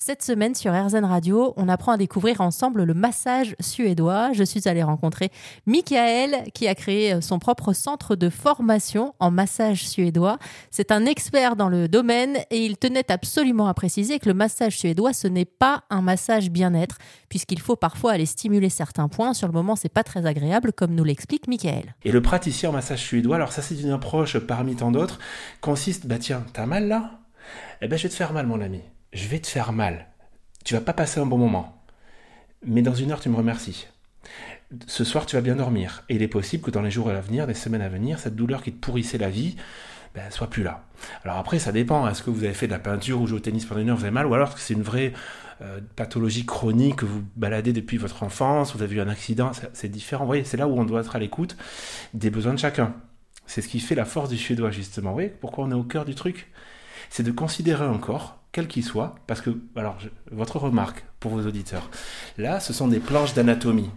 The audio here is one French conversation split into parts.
Cette semaine sur RZN Radio, on apprend à découvrir ensemble le massage suédois. Je suis allée rencontrer Michael qui a créé son propre centre de formation en massage suédois. C'est un expert dans le domaine et il tenait absolument à préciser que le massage suédois ce n'est pas un massage bien-être puisqu'il faut parfois aller stimuler certains points. Sur le moment, c'est pas très agréable comme nous l'explique Michael. Et le praticien en massage suédois, alors ça c'est une approche parmi tant d'autres, consiste, bah tiens, t'as mal là? Eh ben je vais te faire mal mon ami je vais te faire mal. Tu vas pas passer un bon moment. Mais dans une heure, tu me remercies. Ce soir, tu vas bien dormir. Et il est possible que dans les jours à venir, des semaines à venir, cette douleur qui te pourrissait la vie, ben, soit plus là. Alors après, ça dépend. Est-ce que vous avez fait de la peinture ou joué au tennis pendant une heure, vous avez mal, ou alors que c'est une vraie euh, pathologie chronique que vous baladez depuis votre enfance, vous avez eu un accident, c'est différent. Vous voyez, c'est là où on doit être à l'écoute des besoins de chacun. C'est ce qui fait la force du suédois, justement. Pourquoi on est au cœur du truc? C'est de considérer un corps quel qu'il soit, parce que, alors, votre remarque pour vos auditeurs, là, ce sont des planches d'anatomie.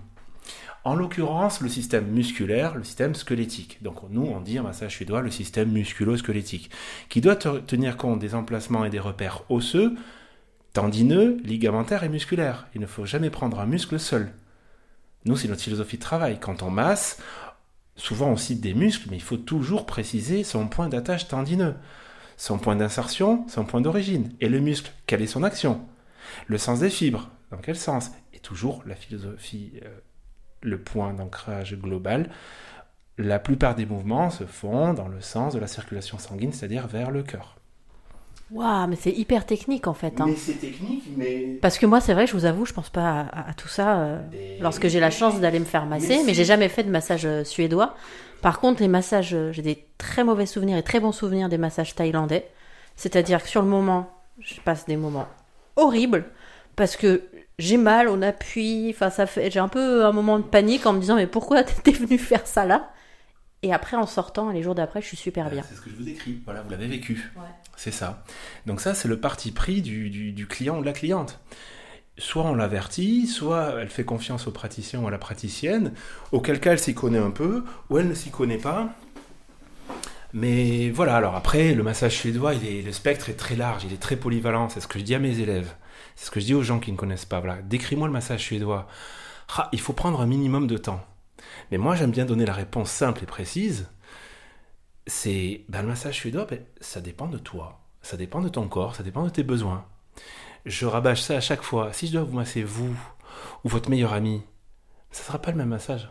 En l'occurrence, le système musculaire, le système squelettique. Donc nous, on dit en massage suédois le système musculo-squelettique, qui doit tenir compte des emplacements et des repères osseux, tendineux, ligamentaires et musculaires. Il ne faut jamais prendre un muscle seul. Nous, c'est notre philosophie de travail. Quand on masse, souvent on cite des muscles, mais il faut toujours préciser son point d'attache tendineux son point d'insertion, son point d'origine. Et le muscle, quelle est son action? Le sens des fibres, dans quel sens? Et toujours la philosophie, euh, le point d'ancrage global. La plupart des mouvements se font dans le sens de la circulation sanguine, c'est-à-dire vers le cœur. Waouh, mais c'est hyper technique en fait. Hein. Mais c'est technique, mais. Parce que moi, c'est vrai, je vous avoue, je pense pas à, tout ça euh, lorsque j'ai la chance d'aller me faire masser, mais, mais j'ai jamais fait de massage euh, suédois. Par contre, les massages, euh, j'ai des très mauvais souvenirs et très bons souvenirs des massages thaïlandais. C'est-à-dire que sur le moment, je passe des moments horribles parce que j'ai mal, on appuie, enfin ça fait, j'ai un peu un moment de panique en me disant mais pourquoi t'es venu faire ça là? Et après en sortant, les jours d'après, je suis super bien. C'est ce que je vous décris. Voilà, vous l'avez vécu. C'est ça. Donc ça, c'est le parti pris du, client ou de la cliente soit on l'avertit, soit elle fait confiance au praticien ou à la praticienne, auquel cas elle s'y connaît un peu, ou elle ne s'y connaît pas. Mais voilà, alors après, le massage suédois, il le spectre est très large, il est très polyvalent, c'est ce que je dis à mes élèves, c'est ce que je dis aux gens qui ne connaissent pas. Voilà, décris-moi le massage suédois. Ah, il faut prendre un minimum de temps. Mais moi, j'aime bien donner la réponse simple et précise. C'est, ben, le massage suédois, ben, ça dépend de toi, ça dépend de ton corps, ça dépend de tes besoins je rabâche ça à chaque fois. Si je dois vous masser vous ou votre meilleur ami, ça sera pas le même massage.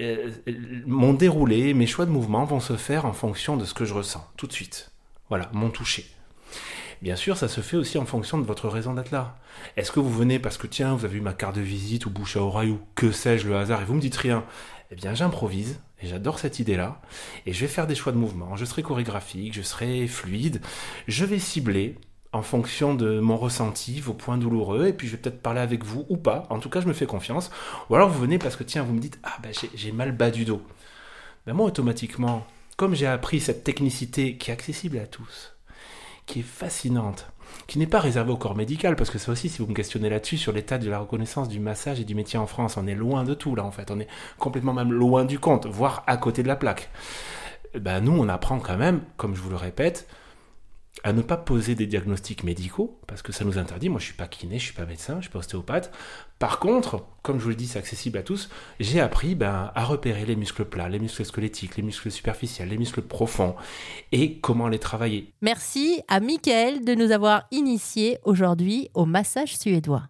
Euh, mon déroulé, mes choix de mouvement vont se faire en fonction de ce que je ressens, tout de suite. Voilà, mon toucher. Bien sûr, ça se fait aussi en fonction de votre raison d'être là. Est-ce que vous venez parce que tiens, vous avez eu ma carte de visite ou bouche à oreille ou que sais-je le hasard et vous me dites rien Eh bien, j'improvise et j'adore cette idée-là et je vais faire des choix de mouvement. Je serai chorégraphique, je serai fluide, je vais cibler en fonction de mon ressenti, vos points douloureux, et puis je vais peut-être parler avec vous ou pas. En tout cas, je me fais confiance. Ou alors vous venez parce que tiens, vous me dites ah ben j'ai mal bas du dos. Ben moi automatiquement, comme j'ai appris cette technicité qui est accessible à tous, qui est fascinante, qui n'est pas réservée au corps médical, parce que ça aussi, si vous me questionnez là-dessus, sur l'état de la reconnaissance du massage et du métier en France, on est loin de tout là en fait, on est complètement même loin du compte, voire à côté de la plaque. Ben nous, on apprend quand même, comme je vous le répète, à ne pas poser des diagnostics médicaux, parce que ça nous interdit. Moi, je suis pas kiné, je suis pas médecin, je suis pas ostéopathe. Par contre, comme je vous le dis, c'est accessible à tous. J'ai appris ben, à repérer les muscles plats, les muscles squelettiques, les muscles superficiels, les muscles profonds, et comment les travailler. Merci à Mickaël de nous avoir initiés aujourd'hui au massage suédois.